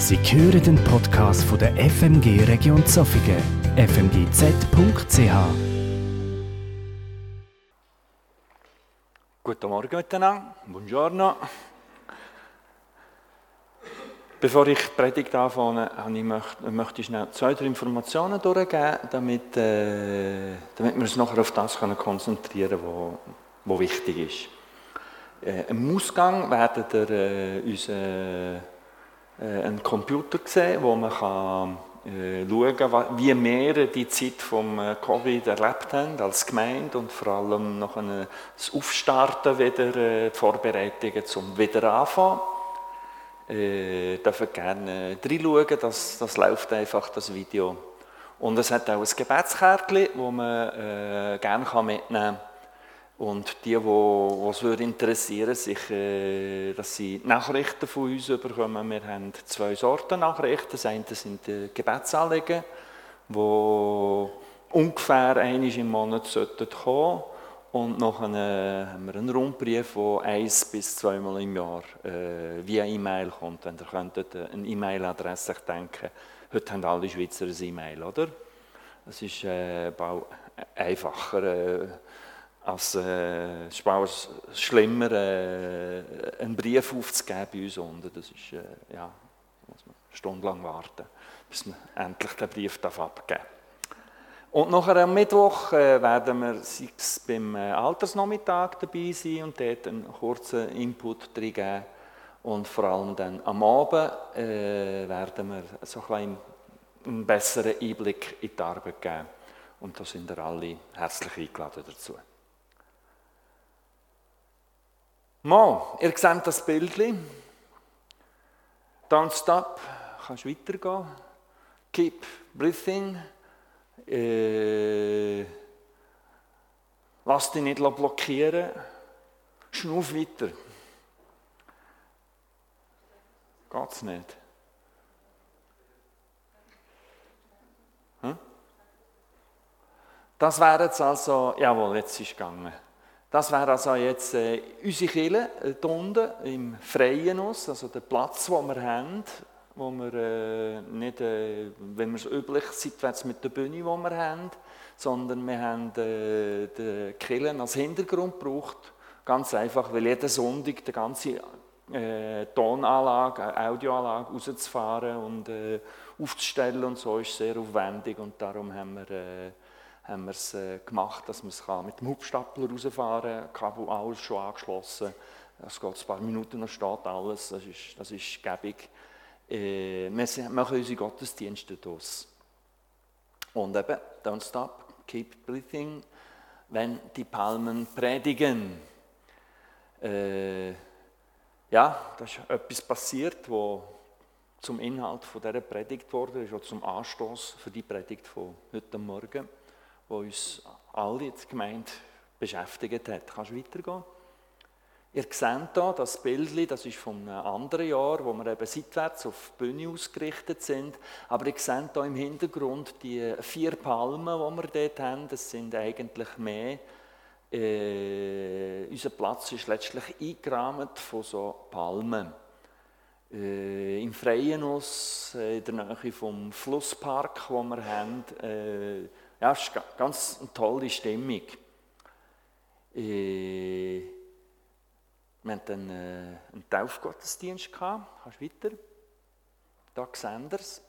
Sie hören den Podcast von der FMG Region Zofingen, fmgz.ch. Guten Morgen miteinander, buongiorno. Bevor ich die Predigt anfange, möchte, ich schnell zwei, drei Informationen durchgeben, damit, äh, damit wir uns nachher auf das konzentrieren können, was wichtig ist. Äh, Im Ausgang werdet ihr äh, unseren äh, einen Computer sehen, wo man kann, äh, schauen kann, wie wir die Zeit vom äh, Covid erlebt haben als Gemeinde und vor allem noch ein, das Aufstarten wieder, äh, die Vorbereitungen zum Wiederanfangen. Äh, dürfen gerne reinschauen, das, das läuft einfach, das Video. Und es hat auch ein Gebetskärtchen, das man äh, gerne mitnehmen kann und die, die es interessieren, sich, äh, dass sie Nachrichten von uns bekommen. Wir haben zwei Sorten Nachrichten. Das eine sind die Gebetsanliegen, die ungefähr einmal im Monat sollten kommen und noch einen, haben wir einen Rundbrief, der eins bis zweimal im Jahr äh, via E-Mail kommt. Wenn ihr könntet eine E-Mail-Adresse denken, heute haben alle Schweizer eine E-Mail, oder? Das ist äh, einfacher. Äh, als äh, schlimmer, äh, einen Brief aufzugeben bei uns unten. Das ist, äh, ja, muss man stundenlang warten, bis man endlich den Brief abgeben darf. Und nachher am Mittwoch äh, werden wir sechs beim äh, Altersnachmittag dabei sein und dort einen kurzen Input drin geben. Und vor allem dann am Abend äh, werden wir so ein einen besseren Einblick in die Arbeit geben. Und da sind ihr alle herzlich eingeladen dazu. Mal, ihr seht das Bild. Don't stop. Kannst weitergehen. Keep breathing. Äh, lass dich nicht blockieren. Schnuff weiter. Geht's nicht? Hm? Das wäre jetzt also, jawohl, jetzt ist es gegangen. Das wäre also jetzt äh, unsere Kirche äh, unten im Freien also der Platz, den wir haben, wo wir äh, nicht, äh, wenn wir es üblich seitwärts mit der Bühne, die wir haben, sondern wir haben äh, die Kirche als Hintergrund gebraucht, ganz einfach, weil jeden Sonntag die ganze äh, Tonanlage, Audioanlage rauszufahren und äh, aufzustellen und so ist sehr aufwendig und darum haben wir äh, haben wir es äh, gemacht, dass man es mit dem Hubstapler rausfahren kann, Kabel alles schon angeschlossen. Es geht ein paar Minuten, noch steht alles, das ist, das ist gäbig. Äh, wir machen unsere Gottesdienste daraus. Und eben, don't stop, keep breathing, wenn die Palmen predigen. Äh, ja, da ist etwas passiert, wo zum Inhalt von dieser Predigt wurde, ist auch zum Anstoß für die Predigt von heute Morgen wo uns alle jetzt gemeint beschäftigt hat. Kannst du weitergehen? Ihr seht hier das Bild, das ist von einem anderen Jahr, wo wir eben seitwärts auf die Bühne ausgerichtet sind. Aber ihr seht hier im Hintergrund die vier Palmen, die wir dort haben. Das sind eigentlich mehr. Äh, unser Platz ist letztlich eingerahmt von so Palmen. Äh, Im Freien aus, äh, in der Nähe vom Flusspark, wo wir haben, äh, ja, es ist eine ganz tolle Stimmung. Äh, wir hatten dann äh, einen Taufgottesdienst. Kannst du weiter? Da es.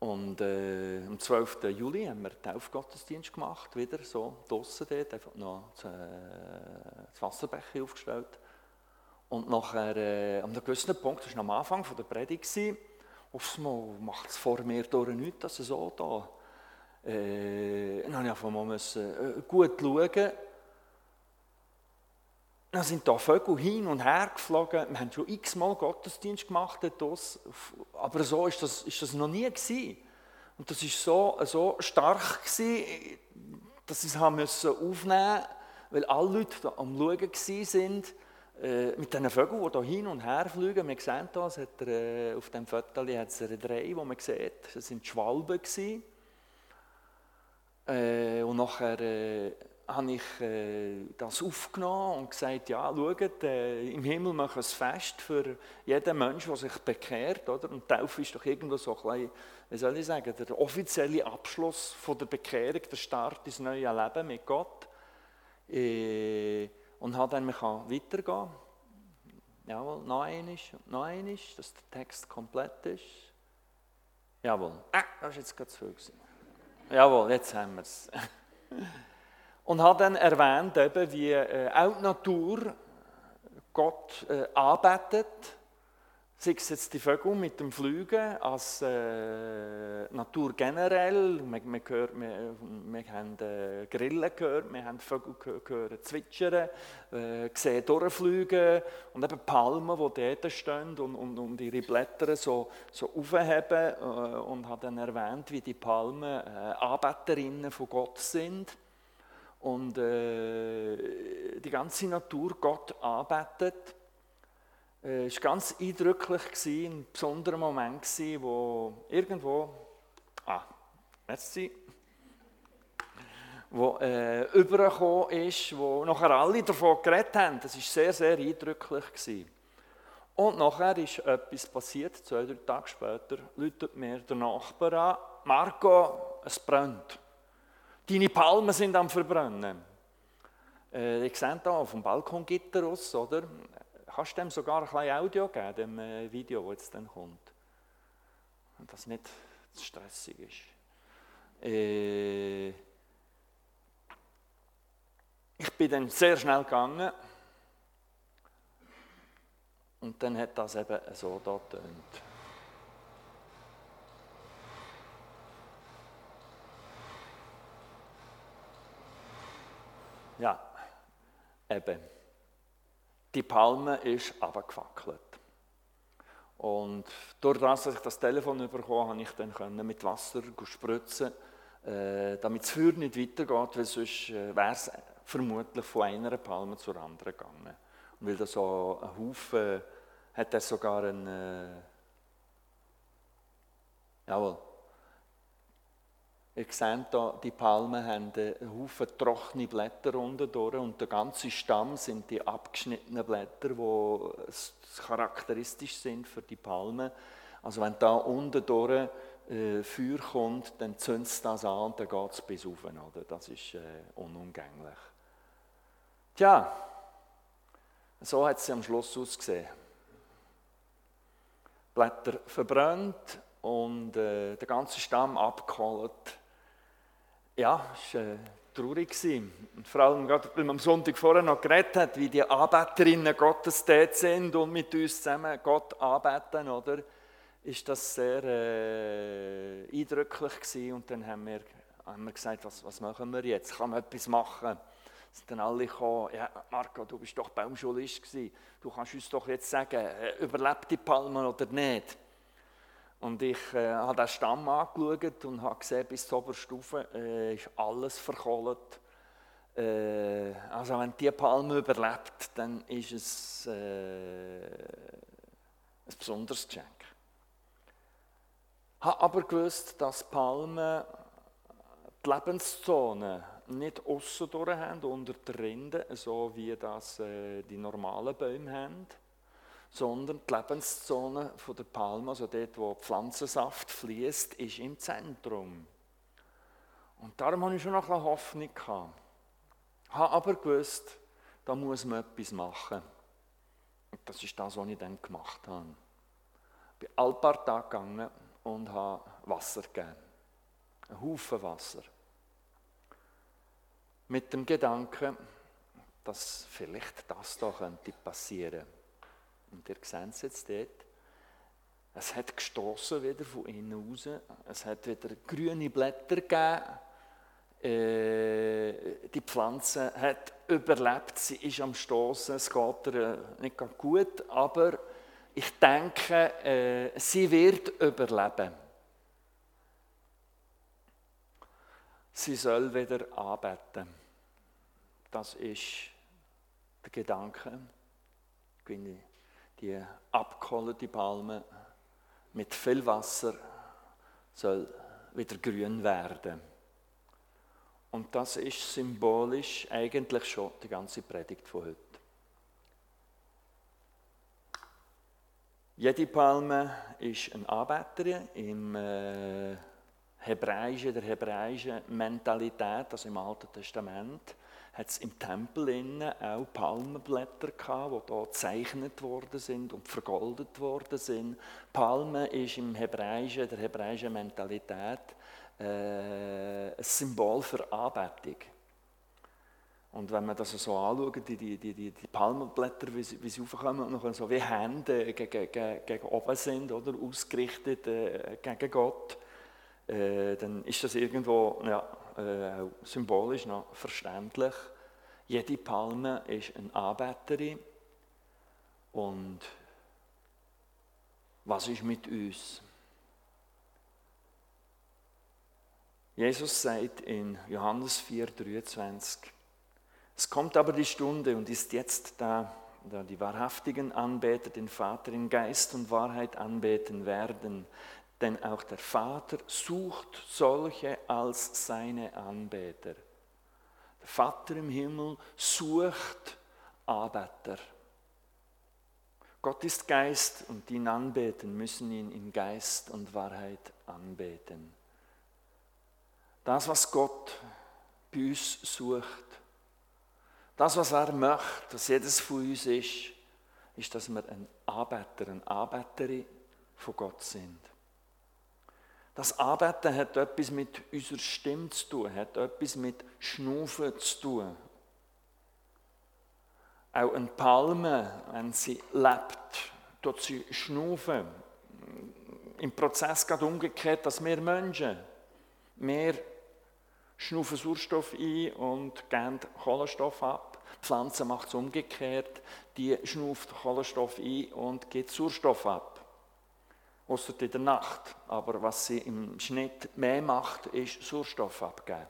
Und äh, am 12. Juli haben wir einen Taufgottesdienst gemacht, wieder so draußen dort, einfach noch das, äh, das Wasserbecher aufgestellt. Und nachher, äh, an einem gewissen Punkt, das war am Anfang der Predigt, auf einmal macht es vor mir durch nichts, dass es so da. Äh, dann musste ich mal müssen, äh, gut schauen. Dann sind da Vögel hin und her geflogen. Wir haben schon x-mal Gottesdienst gemacht dort, aber so ist das, ist das noch nie gewesen. Und das war so, so stark gewesen, dass ich es aufnehmen musste, weil alle Leute am Schauen waren mit diesen Vögeln, die hier hin und her fliegen. Wir sehen das, hat er, äh, auf dem Foto hat es drei, die man sieht. Das waren Schwalben. Äh, und nachher äh, habe ich äh, das aufgenommen und gesagt, ja, schaut, äh, im Himmel machen wir ein Fest für jeden Menschen, der sich bekehrt. Oder? Und Taufe ist doch irgendwo so ein bisschen, wie soll ich sagen, der offizielle Abschluss von der Bekehrung, der Start ins neue Leben mit Gott. Und habe dann, man kann weitergehen. Jawohl, noch einmal, noch einmal, dass der Text komplett ist. Jawohl. Ah, das ist jetzt gerade zu viel. Jawohl, jetzt haben wir es. Und hat dann erwähnt, eben, wie äh, auch die Natur Gott äh, arbeitet, sei es jetzt die Vögel mit dem Flügen, als äh, Natur generell. Wir, wir, gehört, wir, wir haben äh, Grillen gehört, wir haben Vögel gehört zwitschern, äh, gesehen durchfliegen und eben Palmen, die dort stehen und, und, und ihre Blätter so, so aufheben äh, und hat dann erwähnt, wie die Palmen äh, Arbeiterinnen von Gott sind und äh, die ganze Natur Gott arbeitet. Äh, es war ganz eindrücklich, ein besonderer Moment, wo irgendwo, ah, merci, wo äh, übergekommen ist, wo nachher alle davon geredet haben. Das war sehr, sehr eindrücklich. Gewesen. Und nachher ist etwas passiert, zwei, drei Tage später, läutet mir der Nachbar an, Marco, es brennt. Deine Palmen sind am Verbrennen. Äh, ich sehe hier auf dem Balkongitter aus, oder? Kannst dem sogar ein bisschen Audio geben, dem äh, Video, das jetzt dann kommt? Und das nicht zu stressig ist. Äh, ich bin dann sehr schnell gegangen und dann hat das eben so da getönt. Ja, eben. Die Palme ist abgefackelt. Und durch das, dass ich das Telefon bekommen habe, ich dann mit Wasser spritzen, äh, damit das Feuer nicht weitergeht, weil sonst äh, wäre es vermutlich von einer Palme zur anderen gegangen. Und weil da so ein Haufen, hat er sogar ein, äh, jawohl, Ihr seht hier, die Palmen haben einen Haufen trockene Blätter unten und der ganze Stamm sind die abgeschnittenen Blätter, die charakteristisch sind für die Palmen. Also wenn da unten durch äh, Feuer kommt, dann zündet das an und dann geht es bis rauf. Das ist äh, unumgänglich. Tja, so hat es am Schluss ausgesehen. Blätter verbrannt und äh, der ganze Stamm abgeholt ja, es war äh, traurig. Und vor allem, gerade, weil man am Sonntag vorher noch geredet hat, wie die Anbeterinnen Gottes dort sind und mit uns zusammen Gott anbeten, oder? Ist das sehr äh, eindrücklich gewesen. Und dann haben wir, haben wir gesagt, was, was machen wir jetzt? Kann man etwas machen? sind dann alle gekommen, ja, Marco, du bist doch Baumschulist gewesen. Du kannst uns doch jetzt sagen, äh, überlebt die Palme oder nicht? Und ich äh, habe den Stamm angeschaut und habe gesehen, bis zur Oberstufe äh, ist alles verkohlt. Äh, also wenn die Palme überlebt, dann ist es äh, ein besonderes Geschenk. Ich habe aber gewusst, dass Palmen die Lebenszone nicht aussen durch haben, unter der Rinde, so wie das äh, die normalen Bäume haben sondern die Lebenszone der Palme, also dort, wo Pflanzensaft fließt, ist im Zentrum. Und darum hatte ich schon noch eine Hoffnung. Ich habe aber gewusst, da muss man etwas machen. Und das ist das, was ich dann gemacht habe. Ich bin ein paar Tage gegangen und habe Wasser gegeben. Ein Haufen Wasser. Mit dem Gedanken, dass vielleicht das da könnte passieren. Und ihr seht es jetzt dort. Es hat gestoßen wieder von innen raus. Es hat wieder grüne Blätter gegeben. Äh, die Pflanze hat überlebt. Sie ist am Stoßen. Es geht ihr nicht gut, aber ich denke, äh, sie wird überleben. Sie soll wieder arbeiten. Das ist der Gedanke. Ich die abgekohlte Palme mit viel Wasser soll wieder grün werden. Und das ist symbolisch eigentlich schon die ganze Predigt von heute. Jede Palme ist eine Anbeterin im äh, hebräischen, der hebräischen Mentalität, also im Alten Testament, hat es im Tempel innen auch Palmenblätter gehabt, die hier gezeichnet worden sind und vergoldet worden sind. Palme ist im hebräischen, der hebräischen Mentalität äh, ein Symbol für Anbetung. Und wenn man das so anschaut, die, die, die, die Palmenblätter, wie sie, wie sie aufkommen und so wie Hände gegen, gegen, gegen oben sind, oder, ausgerichtet äh, gegen Gott, äh, dann ist das irgendwo ja, äh, symbolisch noch verständlich. Jede Palme ist eine Anbeterin. Und was ist mit uns? Jesus sagt in Johannes 4,23, es kommt aber die Stunde und ist jetzt da, da die wahrhaftigen Anbeter den Vater in Geist und Wahrheit anbeten werden. Denn auch der Vater sucht solche als seine Anbeter. Der Vater im Himmel sucht Anbeter. Gott ist Geist und die ihn anbeten, müssen ihn in Geist und Wahrheit anbeten. Das, was Gott bei uns sucht, das, was er möchte, dass jedes von uns ist, ist, dass wir ein Arbeiter, eine Arbeiterin von Gott sind. Das Arbeiten hat etwas mit unserer Stimme zu tun, hat etwas mit Schnufen zu tun. Auch eine Palme, wenn sie lebt, tut sie schnufen. Im Prozess geht umgekehrt, dass wir Menschen, wir schnufen Sauerstoff ein und geben Kohlenstoff ab. Die Pflanze macht es umgekehrt, die schnuft Kohlenstoff ein und gibt Sauerstoff ab. Außer in der Nacht. Aber was sie im Schnitt mehr macht, ist Sauerstoff abgeben.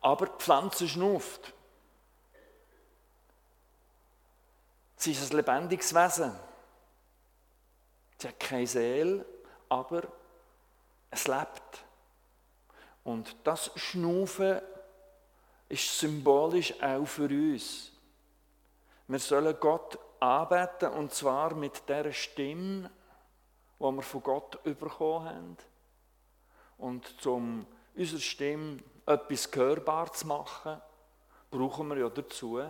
Aber die Pflanze schnuft. Sie ist ein lebendiges Wesen. Sie hat keine Seele, aber es lebt. Und das Schnufen ist symbolisch auch für uns. Wir sollen Gott arbeiten und zwar mit der Stimme, die wir von Gott bekommen haben. Und um unserer Stimme etwas hörbar zu machen, brauchen wir ja dazu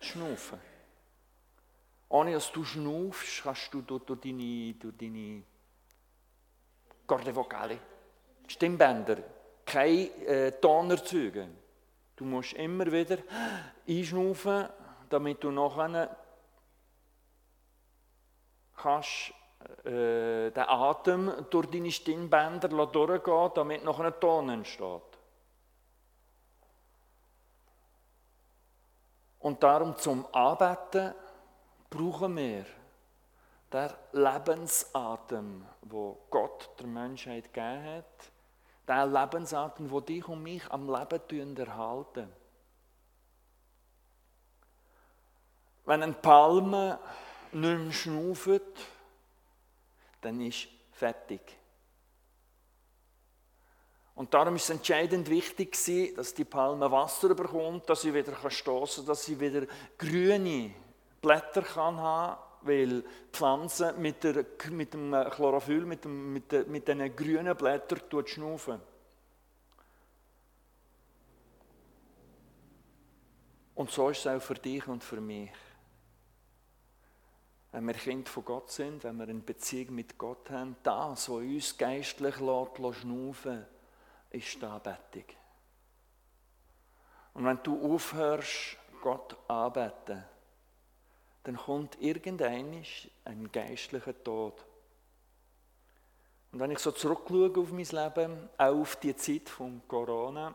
Schnufen. Ohne dass du schnaufst, kannst du durch, durch deine, durch deine Corde Vocale Stimmbänder, keine äh, Ton erzeugen. Du musst immer wieder einschnaufen, damit du nachher kannst äh, den Atem durch deine Stimmbänder durchgehen, damit noch ein Ton entsteht. Und darum zum Arbeiten brauchen wir der Lebensatem, wo Gott der Menschheit gegeben hat, der Lebensatem, der dich und mich am Leben erhalten. Wenn eine Palme nicht mehr schnauft, dann ist fertig. Und darum ist es entscheidend wichtig, dass die Palme Wasser bekommt, dass sie wieder stoßen dass sie wieder grüne Blätter kann haben weil die Pflanze mit, der, mit dem Chlorophyll, mit, dem, mit, der, mit diesen grünen Blättern schnaufen. Und so ist es auch für dich und für mich. Wenn wir Kind von Gott sind, wenn wir eine Beziehung mit Gott haben, das, was uns geistlich lässt, schnaufen, ist die Anbetung. Und wenn du aufhörst, Gott anbeten, dann kommt irgendein ein geistlicher Tod. Und wenn ich so zurückschaue auf mein Leben, auch auf die Zeit von Corona,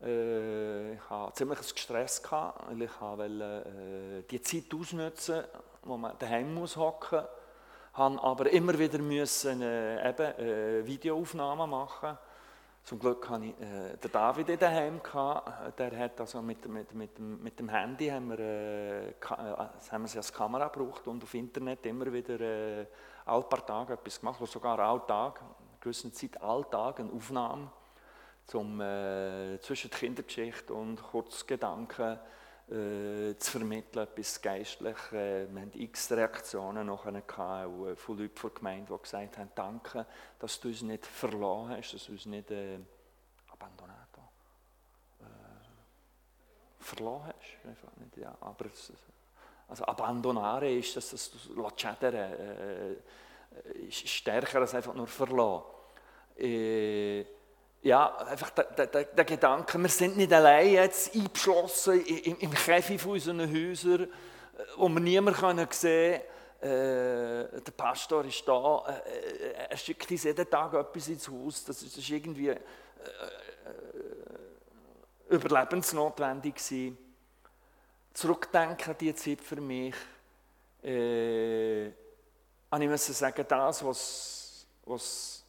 äh, ich hatte ziemlich Stress, gehabt, weil ich wollte, äh, die Zeit ausnutzen, wo man daheim muss hocken, habe aber immer wieder müssen, äh, eben, äh, Videoaufnahmen machen zum Glück hatte ich äh, den David daheim. Der hat also mit, mit, mit, mit dem Handy haben wir, äh, äh haben wir sie als Kamera gebraucht und auf Internet immer wieder äh, alle paar Tage etwas gemacht, sogar alltag, in einer gewissen Zeit alltag eine Aufnahme um äh, zwischen Kindergeschichte und Kurzgedanken äh, zu vermitteln, etwas geistlich. Äh, wir hatten x Reaktionen nachher gehabt, von Leuten der Gemeinde, die gesagt haben, danke, dass du uns nicht verloren hast, dass du uns nicht äh, abbandonato, äh, verloren hast. Einfach nicht, ja. Aber es, also abandonare ist, dass das schädern äh, ist stärker als einfach nur verloren. Äh, ja, einfach der, der, der, Gedanke, wir sind nicht allein jetzt eingeschlossen im, im Käfig von unseren Häusern, äh, wo wir niemanden sehen können. Äh, der Pastor ist da, äh, er schickt uns jeden Tag etwas ins Haus. Das ist, das ist irgendwie äh, äh überlebensnotwendig gewesen. Zurückdenken an diese Zeit für mich, äh, ich muss sagen, das, was, was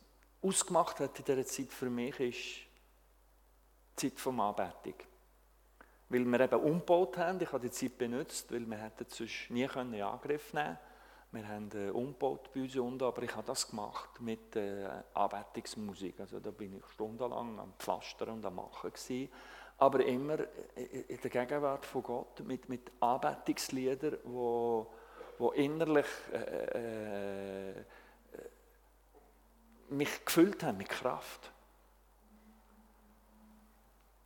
ausgemacht hat in dieser Zeit für mich, ist die Zeit der Anbetung. Weil wir eben umgebaut haben, ich habe die Zeit benutzt, weil wir hätten sonst nie in Angriff nehmen. Wir haben äh, umgebaut bei uns unten, aber ich habe das gemacht mit äh, Anbetungsmusik. Also da bin ich stundenlang am Pflastern und am Machen gewesen. Aber immer in der Gegenwart von Gott mit, mit Anbetungsliedern, die, die innerlich äh, äh mich gefüllt haben mit Kraft.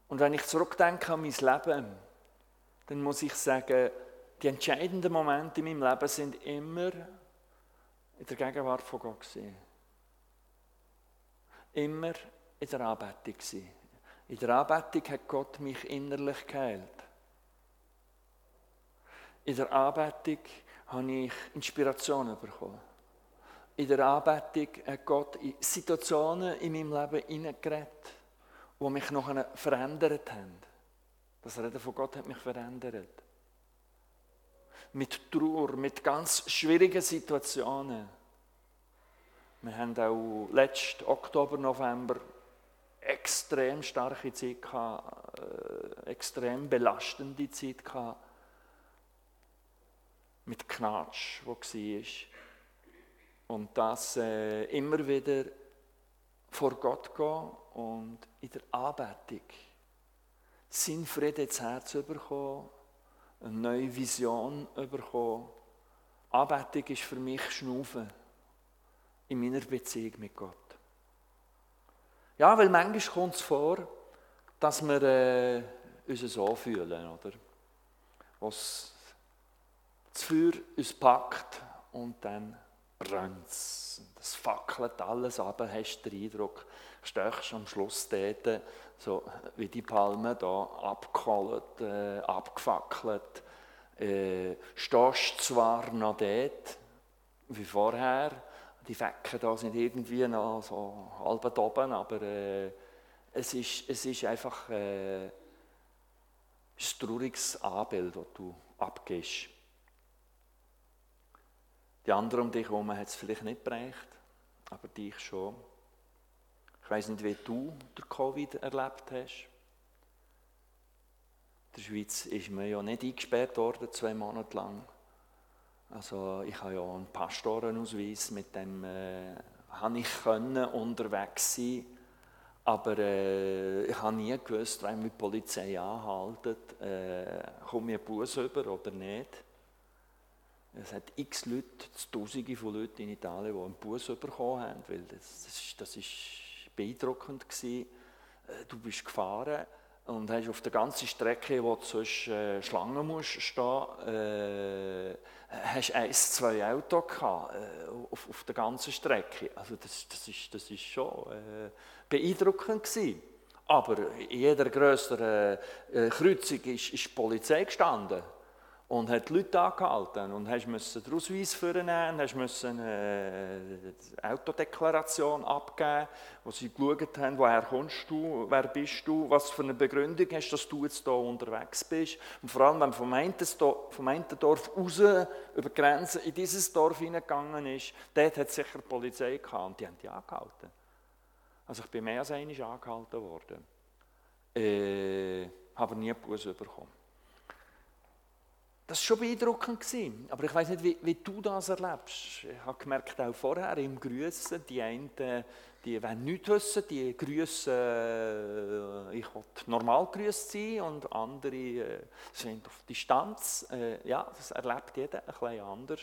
Und wenn ich zurückdenke an mein Leben, dann muss ich sagen, die entscheidenden Momente in meinem Leben sind immer in der Gegenwart von Gott gewesen. Immer in der Anbetung gewesen. In der Anbetung hat Gott mich innerlich geheilt. In der Anbetung habe ich Inspiration bekommen in der Anbetung hat Gott in Situationen in meinem Leben hineingeredet, die mich noch verändert haben. Das Reden von Gott hat mich verändert. Mit Trauer, mit ganz schwierigen Situationen. Wir haben auch letzten Oktober, November extrem starke Zeit gehabt, äh, extrem belastende Zeit gehabt. Mit Knatsch, wo war. Und das äh, immer wieder vor Gott gehen und in der Anbetung sein Frieden ins Herz bekommen, eine neue Vision bekommen. Anbetung ist für mich Schnaufen in meiner Beziehung mit Gott. Ja, weil manchmal kommt es vor, dass wir äh, uns so fühlen, oder? Was das Feuer uns packt und dann brennt es. Es fackelt alles ab, hast den Eindruck, stehst am Schluss dort, so wie die Palme da abgeholt, äh, abgefackelt. Äh, stehst zwar noch dort, wie vorher, die Fecken da sind irgendwie noch so halb oben, aber äh, es, ist, es ist einfach äh, ein trauriges Anbild, das du abgehst. Die anderen um dich herum hat es vielleicht nicht bereicht, aber dich schon. Ich weiß nicht, wie du der Covid erlebt hast. In der Schweiz ist man ja nicht eingesperrt worden, zwei Monate lang. Also ich habe ja einen Pastorenausweis, mit dem äh, habe ich können unterwegs sein aber äh, ich habe nie gewusst, wenn mich die Polizei anhaltet, äh, komme ich einen Bus über oder nicht. Es hat x Leute, Tausende von Leuten in Italien, die einen Bus bekommen haben, weil das, das, ist, das ist beeindruckend war. Äh, du bist gefahren und hast auf der ganzen Strecke, wo du sonst äh, Schlangen musst stehen, äh, hast eins, zwei Autos gehabt, äh, auf, auf der ganzen Strecke. Also das, das, ist, das ist schon äh, beeindruckend gewesen. Aber in jeder größeren Kreuzung ist, ist die Polizei gestanden und hat die Leute angehalten und hast den Ausweis vornehmen, hast müssen eine Autodeklaration abgeben, wo sie geschaut haben, woher kommst du, wer bist du, was für eine Begründung hast, dass du jetzt hier unterwegs bist. Und vor allem, wenn man vom einen, vom einen Dorf raus über die Grenze in dieses Dorf hineingegangen ist, dort hat sicher die Polizei gehabt und die haben die angehalten. Also ich bin mehr als einmal angehalten worden. Äh, habe nie Buß bekommen. Das war schon beeindruckend. Aber ich weiß nicht, wie, wie, du das erlebst. Ich habe gemerkt, auch vorher im Grüßen, die einen, die wollen nichts wissen, die grüßen, äh, ich will normal grüßt sein und andere äh, sind auf Distanz. Äh, ja, das erlebt jeder ein bisschen anders.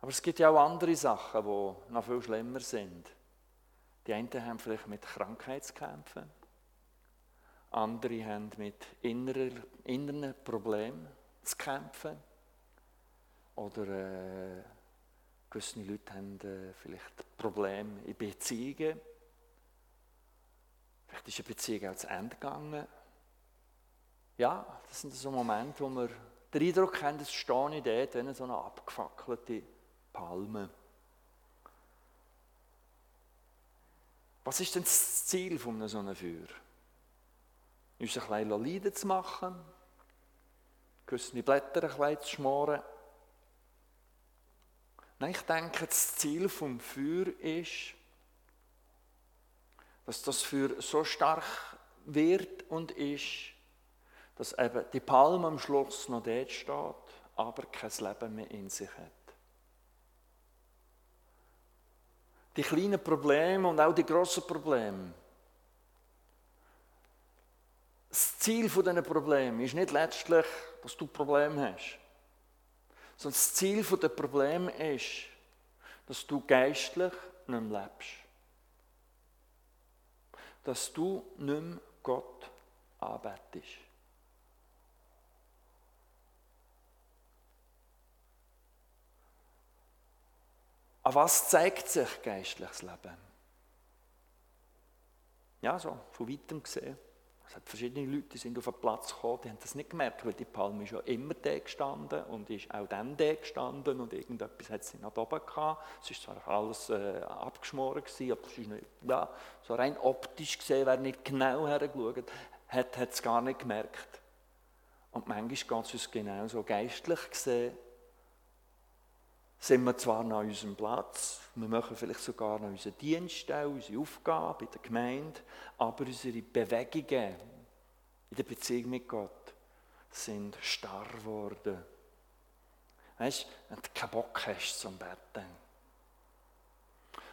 Aber es gibt ja auch andere Sachen, die noch viel schlimmer sind. Die einen haben vielleicht mit Krankheitskämpfen andere haben mit inneren, Problemen zu kämpfen. Oder äh, gewisse Leute haben äh, vielleicht Probleme in Beziehungen. Vielleicht ist eine Beziehung auch zu Ende gegangen. Ja, das sind so Momente, wo wir den Eindruck haben, es stehe ich dort, so eine abgefackelte Palme. Was ist denn das Ziel von so einem Feuer? Uns ein bisschen leiden zu machen, gewisse Blätter ein bisschen zu schmoren. Nein, ich denke, das Ziel vom Feuer ist, dass das Feuer so stark wird und ist, dass eben die Palme am Schluss noch dort steht, aber kein Leben mehr in sich hat. Die kleinen Probleme und auch die grossen Probleme, das Ziel dieser Probleme ist nicht letztlich, dass du Probleme hast, sondern das Ziel der Probleme ist, dass du geistlich nicht mehr lebst. Dass du nicht mehr Gott anbetest. An was zeigt sich geistliches Leben? Ja, so von weitem gesehen. Es hat verschiedene Leute, die sind auf den Platz gekommen, die haben das nicht gemerkt, weil die Palme ist ja immer da gestanden und ist auch dann da gestanden und irgendetwas hat sie nach oben gehabt. Es ist zwar alles äh, abgeschmoren gewesen, aber es ist nicht, ja, so rein optisch gesehen, wer nicht genau hergeschaut hat, hat es gar nicht gemerkt. Und manchmal geht es uns genauso geistlich gesehen, sind wir zwar an unserem Platz, wir machen vielleicht sogar noch unseren Dienst, unsere Aufgabe in der Gemeinde, aber unsere Bewegungen in der Beziehung mit Gott sind starr geworden. Weißt du, wenn du keinen Bock hast zum Betten.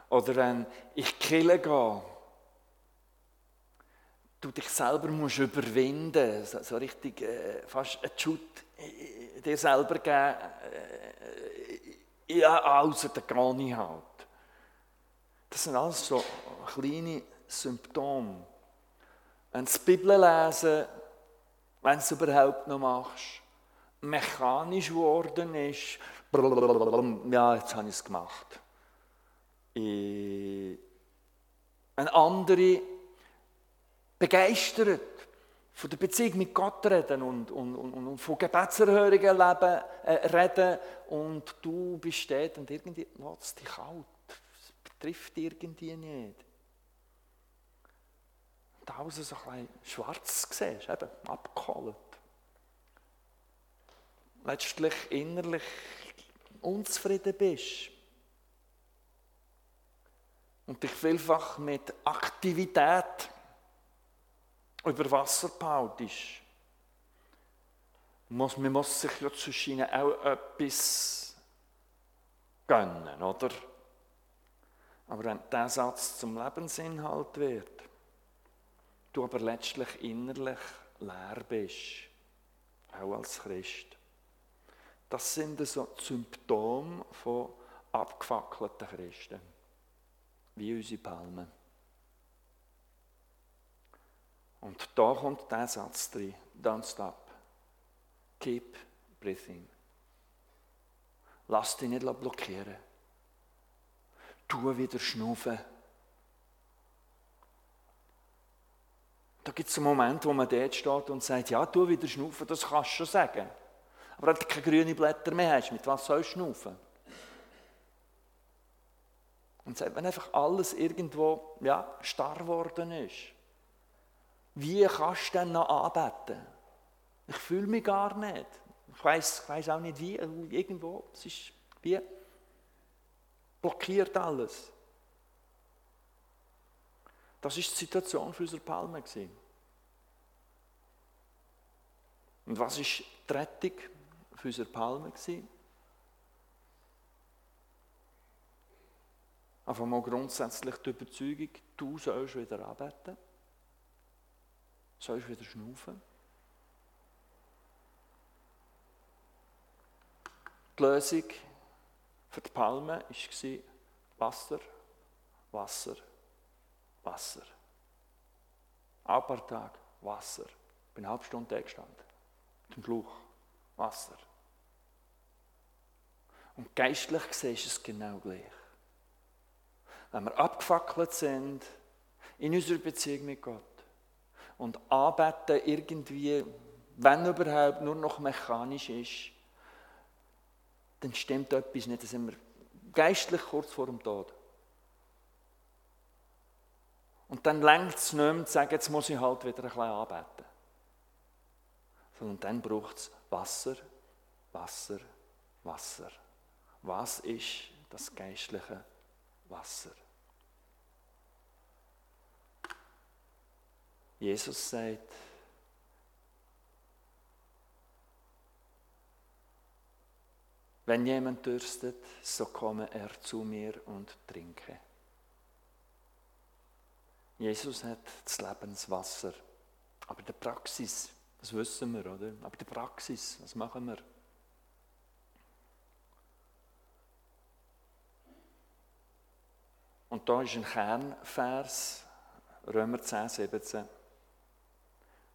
Oder wenn ich kille gehe, du dich selber musst überwinden, so, so richtig äh, fast einen Schut äh, dir selber geben, äh, ja, außer der Grani halt. Das sind alles so kleine Symptome. Wenn du die Bibel lesen, wenn du es überhaupt noch machst, mechanisch geworden ist, ja, jetzt habe ich es gemacht. Wenn andere begeistert von der Beziehung mit Gott reden und, und, und, und von Gebetserhörungen leben, äh, reden und du bist dort und irgendwie lässt dich kalt. Es betrifft irgendwie nicht. Und außen so ein bisschen schwarz siehst, eben abgeholt. Letztlich innerlich unzufrieden bist. Und dich vielfach mit Aktivität über Wasser behaltest, muss, man muss sich ja zwischen ihnen auch etwas gönnen, oder? Aber wenn dieser Satz zum Lebensinhalt wird, du aber letztlich innerlich leer bist, auch als Christ, das sind so Symptome von abgefackelten Christen, wie unsere Palmen. Und da kommt der Satz drin, don't stop. Keep breathing. Lass dich nicht blockieren. Tu wieder schnaufen. Da gibt es einen Moment, wo man dort steht und sagt, ja, tu wieder schnaufen, das kannst du schon sagen. Aber wenn du keine grünen Blätter mehr hast, mit was sollst du schnaufen? Und sagt, wenn einfach alles irgendwo ja, starr geworden ist, wie kannst du denn noch anbeten? Ich fühle mich gar nicht. Ich weiß weiß auch nicht wie, irgendwo. Es ist wie blockiert alles. Das ist die Situation für unsere Palme. Und was ist die Rettung für unsere Palme. Einfach mal grundsätzlich die Überzeugung, du sollst wieder arbeiten, sollst wieder schnaufen. Die Lösung für die Palme war Wasser, Wasser, Wasser. Ein paar Tage Wasser. Ich bin eine halbe Stunde gestanden. Zum Schluch. Wasser. Und geistlich gesehen ist es genau gleich. Wenn wir abgefackelt sind in unserer Beziehung mit Gott und anbeten irgendwie, wenn überhaupt, nur noch mechanisch ist, dann stimmt etwas nicht. Dann sind wir geistlich kurz vor dem Tod. Und dann längt es nicht mehr zu sagen, jetzt muss ich halt wieder ein bisschen anbeten. Sondern dann braucht es Wasser, Wasser, Wasser. Was ist das geistliche Wasser? Jesus sagt, Wenn jemand dürstet, so komme er zu mir und trinke. Jesus hat das Lebenswasser. Aber der Praxis, das wissen wir, oder? Aber der Praxis, was machen wir? Und da ist ein Kernvers, Römer 10, 17,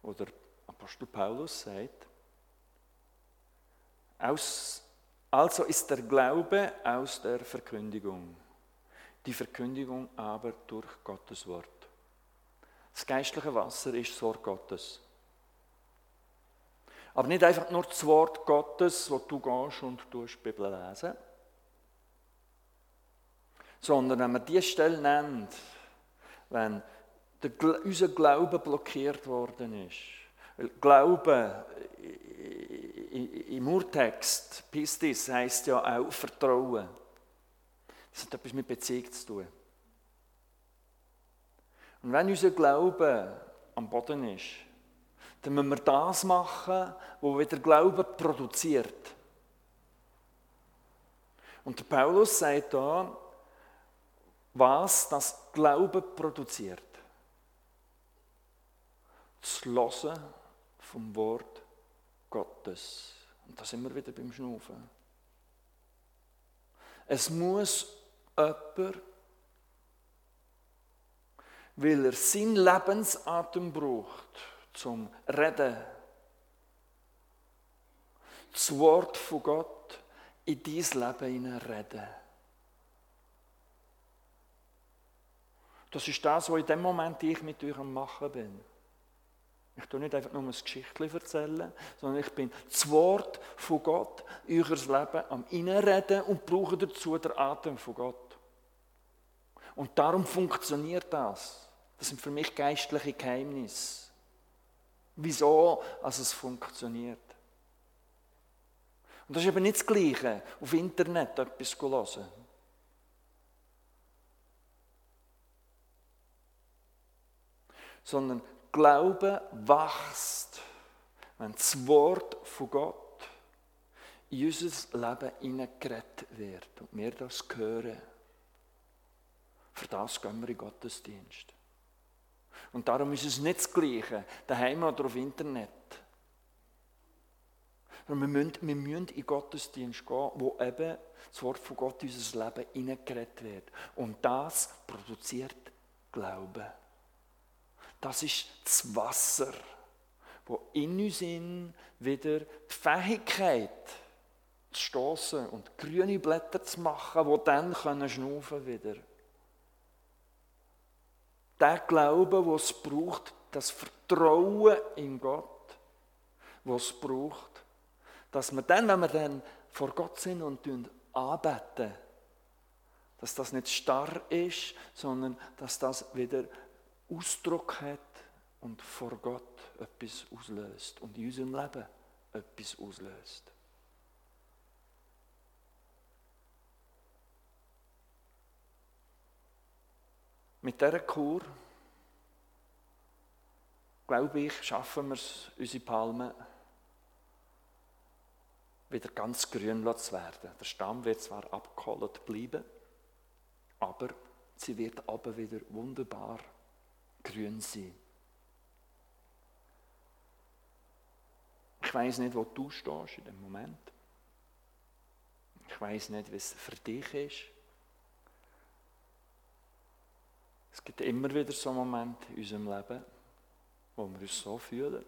wo der Apostel Paulus sagt, aus also ist der Glaube aus der Verkündigung, die Verkündigung aber durch Gottes Wort. Das geistliche Wasser ist das Wort Gottes. Aber nicht einfach nur das Wort Gottes, wo du gehst und du die Bibel lesen, sondern wenn man diese Stelle nennt, wenn der, unser Glaube blockiert worden ist, Glaube im Urtext, Pistis, heißt ja auch Vertrauen. Das hat etwas mit Beziehung zu tun. Und wenn unser Glaube am Boden ist, dann müssen wir das machen, was wieder Glaube produziert. Und der Paulus sagt da, was das Glaube produziert. Das Hören vom Wort Gottes. Und da sind wir wieder beim Schnaufen. Es muss jemand, weil er seinen Lebensatem braucht, zum Reden, das Wort von Gott in dein Leben reden. Das ist das, was in dem Moment ich mit euch am Machen bin. Ich tue nicht einfach nur ein Geschichtchen erzählen, sondern ich bin das Wort von Gott euer Leben am Innenreden und brauche dazu den Atem von Gott. Und darum funktioniert das. Das sind für mich geistliche Geheimnisse. Wieso also es funktioniert. Und das ist eben nicht das Gleiche, auf Internet etwas zu hören. Sondern Glaube wächst, wenn das Wort von Gott in unser Leben hineingeredet wird und wir das hören. Für das gehen wir in Gottesdienst. Und darum ist es nicht das Gleiche, daheim oder auf Internet. Wir müssen, wir müssen in Gottesdienst gehen, wo eben das Wort von Gott in unser Leben hineingeredet wird. Und das produziert Glauben. Das ist das Wasser, wo in uns wieder die Fähigkeit zu stoßen und grüne Blätter zu machen, wo dann können schnaufen wieder. Der Glaube, wo es braucht, das Vertrauen in Gott, wo es braucht, dass wir dann, wenn wir dann vor Gott sind und anbeten, dass das nicht starr ist, sondern dass das wieder Ausdruck hat und vor Gott etwas auslöst und in unserem Leben etwas auslöst. Mit dieser Kur, glaube ich, schaffen wir es, unsere Palmen wieder ganz grün zu werden. Der Stamm wird zwar abgeholt bleiben, aber sie wird aber wieder wunderbar grün sein. Ich weiß nicht, wo du stehst in dem Moment. Ich weiß nicht, es für dich ist. Es gibt immer wieder so Momente in unserem Leben, wo wir uns so fühlen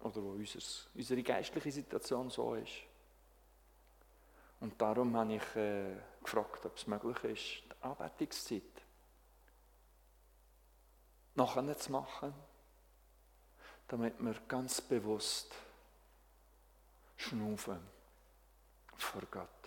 oder wo unsere geistliche Situation so ist. Und darum habe ich äh, gefragt, ob es möglich ist, die Anbetungszeit nachher zu machen, damit wir ganz bewusst schnaufen vor Gott.